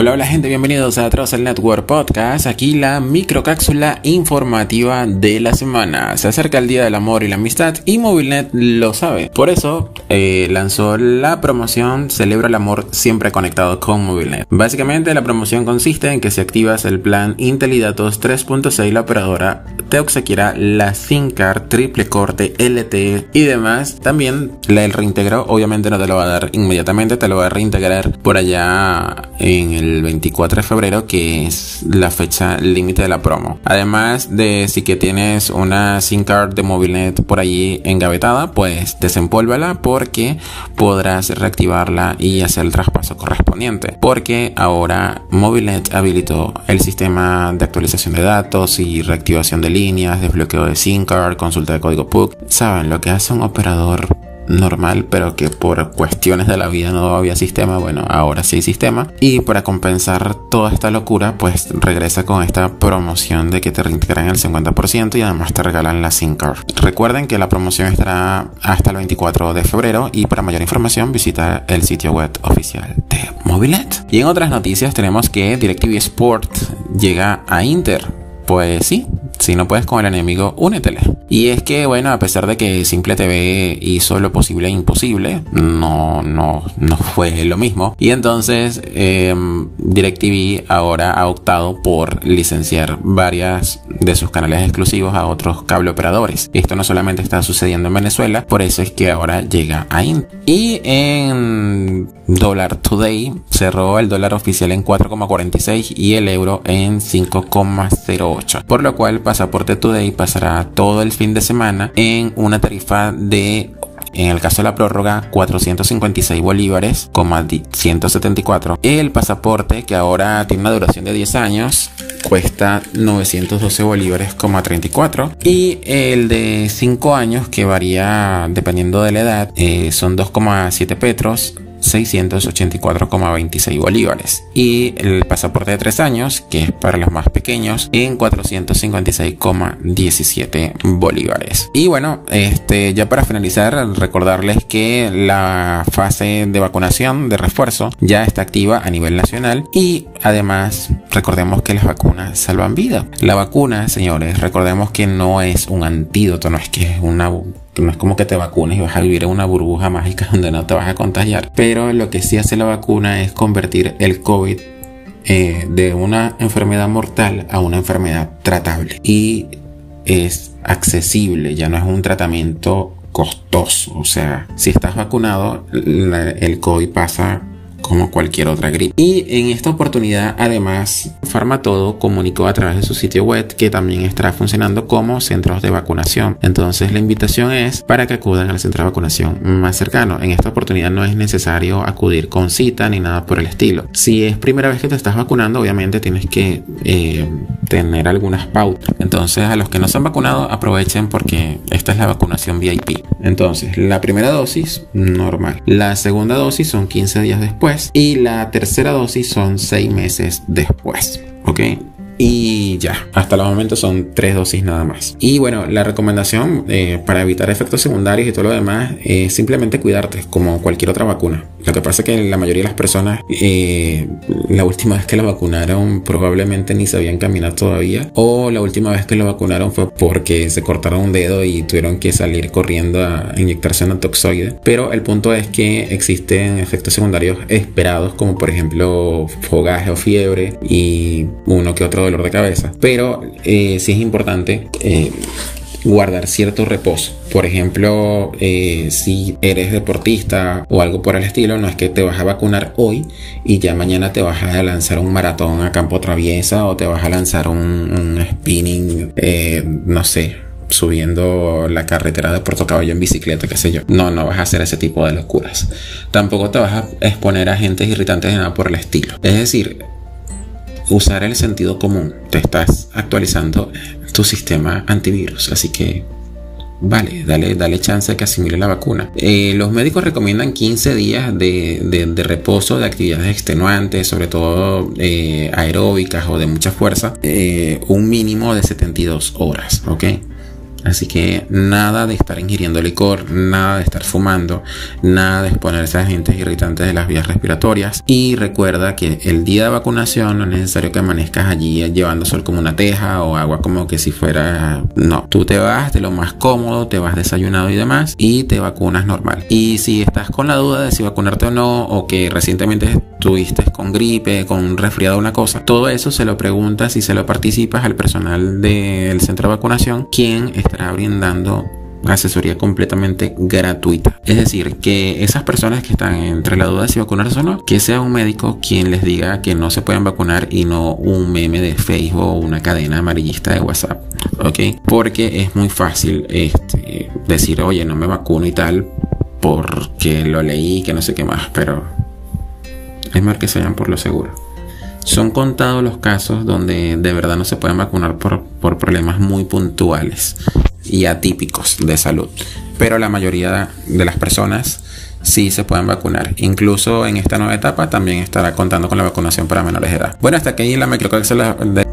Hola, hola gente, bienvenidos a Travel Network Podcast. Aquí la microcápsula informativa de la semana. Se acerca el Día del Amor y la Amistad y Movilnet lo sabe. Por eso eh, lanzó la promoción Celebra el Amor siempre conectado con Movilnet. Básicamente la promoción consiste en que si activas el plan Intel y Datos 3.6 la operadora te obsequiará la SIM card triple corte LTE y demás. También la el reintegro obviamente no te lo va a dar inmediatamente, te lo va a reintegrar por allá en el 24 de febrero, que es la fecha límite de la promo. Además de si que tienes una SIM card de Movilnet por allí engavetada, pues desempólvala porque podrás reactivarla y hacer el traspaso correspondiente. Porque ahora Movilnet habilitó el sistema de actualización de datos y reactivación de líneas, desbloqueo de SIM card, consulta de código PUC. Saben lo que hace un operador normal, pero que por cuestiones de la vida no había sistema, bueno, ahora sí hay sistema. Y para compensar toda esta locura, pues regresa con esta promoción de que te reintegran el 50% y además te regalan la SIM card. Recuerden que la promoción estará hasta el 24 de febrero y para mayor información visita el sitio web oficial de Mobilet. Y en otras noticias tenemos que DirecTV Sport llega a Inter. Pues sí, si no puedes con el enemigo, únetele. Y es que, bueno, a pesar de que Simple TV hizo lo posible e imposible, no, no, no fue lo mismo. Y entonces em, DirecTV ahora ha optado por licenciar varias de sus canales exclusivos a otros cable operadores. Esto no solamente está sucediendo en Venezuela, por eso es que ahora llega a INT. Y en Dollar Today cerró el dólar oficial en 4,46 y el euro en 5,08. Por lo cual Pasaporte Today pasará todo el fin de semana en una tarifa de en el caso de la prórroga 456 bolívares, 174. El pasaporte que ahora tiene una duración de 10 años cuesta 912 bolívares, 34. Y el de 5 años que varía dependiendo de la edad eh, son 2,7 petros 684,26 bolívares. Y el pasaporte de 3 años que es para los más pequeños en 456,17 bolívares. Y bueno este ya para finalizar recordarles que la fase de vacunación de refuerzo ya está activa a nivel nacional y además recordemos que las vacunas salvan vida. La vacuna señores recordemos que no es un antídoto no es que es una no es como que te vacunes y vas a vivir en una burbuja mágica donde no te vas a contagiar. Pero lo que sí hace la vacuna es convertir el COVID eh, de una enfermedad mortal a una enfermedad tratable. Y es accesible, ya no es un tratamiento costoso. O sea, si estás vacunado, el COVID pasa como cualquier otra gripe. Y en esta oportunidad, además, Farmatodo comunicó a través de su sitio web que también estará funcionando como centros de vacunación. Entonces, la invitación es para que acudan al centro de vacunación más cercano. En esta oportunidad no es necesario acudir con cita ni nada por el estilo. Si es primera vez que te estás vacunando, obviamente tienes que eh, tener algunas pautas. Entonces, a los que no se han vacunado, aprovechen porque esta es la vacunación VIP. Entonces, la primera dosis, normal. La segunda dosis son 15 días después. Y la tercera dosis son 6 meses después. ¿Ok? Y ya, hasta el momento son tres dosis nada más. Y bueno, la recomendación eh, para evitar efectos secundarios y todo lo demás es simplemente cuidarte, como cualquier otra vacuna. Lo que pasa es que la mayoría de las personas, eh, la última vez que la vacunaron, probablemente ni sabían caminar todavía. O la última vez que lo vacunaron fue porque se cortaron un dedo y tuvieron que salir corriendo a inyectarse una toxoide. Pero el punto es que existen efectos secundarios esperados, como por ejemplo fogaje o fiebre y uno que otro dolor de cabeza. Pero eh, sí es importante eh, guardar cierto reposo. Por ejemplo, eh, si eres deportista o algo por el estilo, no es que te vas a vacunar hoy y ya mañana te vas a lanzar un maratón a campo traviesa o te vas a lanzar un, spinning, no sé, subiendo la carretera de Puerto Caballo en bicicleta, qué sé yo. No, no vas a hacer ese tipo de locuras. Tampoco te vas a exponer a agentes irritantes de nada por el estilo. Es decir, usar el sentido común. Te estás actualizando tu sistema antivirus, así que vale, dale, dale chance de que asimile la vacuna. Eh, los médicos recomiendan 15 días de, reposo de actividades extenuantes, sobre todo eh, aeróbicas o de mucha fuerza, eh, un mínimo de 72 horas, ¿ok? Así que nada de estar ingiriendo licor, nada de estar fumando, nada de exponerse a agentes irritantes de las vías respiratorias. Y recuerda que el día de vacunación no es necesario que amanezcas allí llevando sol como una teja o agua como que si fuera... No, tú te vas de lo más cómodo, te vas desayunado y demás y te vacunas normal. Y si estás con la duda de si vacunarte o no o que recientemente estuviste con gripe, con un resfriado una cosa, todo eso se lo preguntas y se lo participas al personal del centro de vacunación, quien estará brindando asesoría completamente gratuita. Es decir, que esas personas que están entre la duda de si vacunarse o no, que sea un médico quien les diga que no se pueden vacunar y no un meme de Facebook o una cadena amarillista de WhatsApp. ¿Ok? Porque es muy fácil este, decir, oye, no me vacuno y tal, porque lo leí, que no sé qué más, pero es mejor que se vayan por lo seguro. Son contados los casos donde de verdad no se pueden vacunar por, por problemas muy puntuales y atípicos de salud. Pero la mayoría de las personas sí se pueden vacunar. Incluso en esta nueva etapa también estará contando con la vacunación para menores de edad. Bueno, hasta aquí la microcápsula de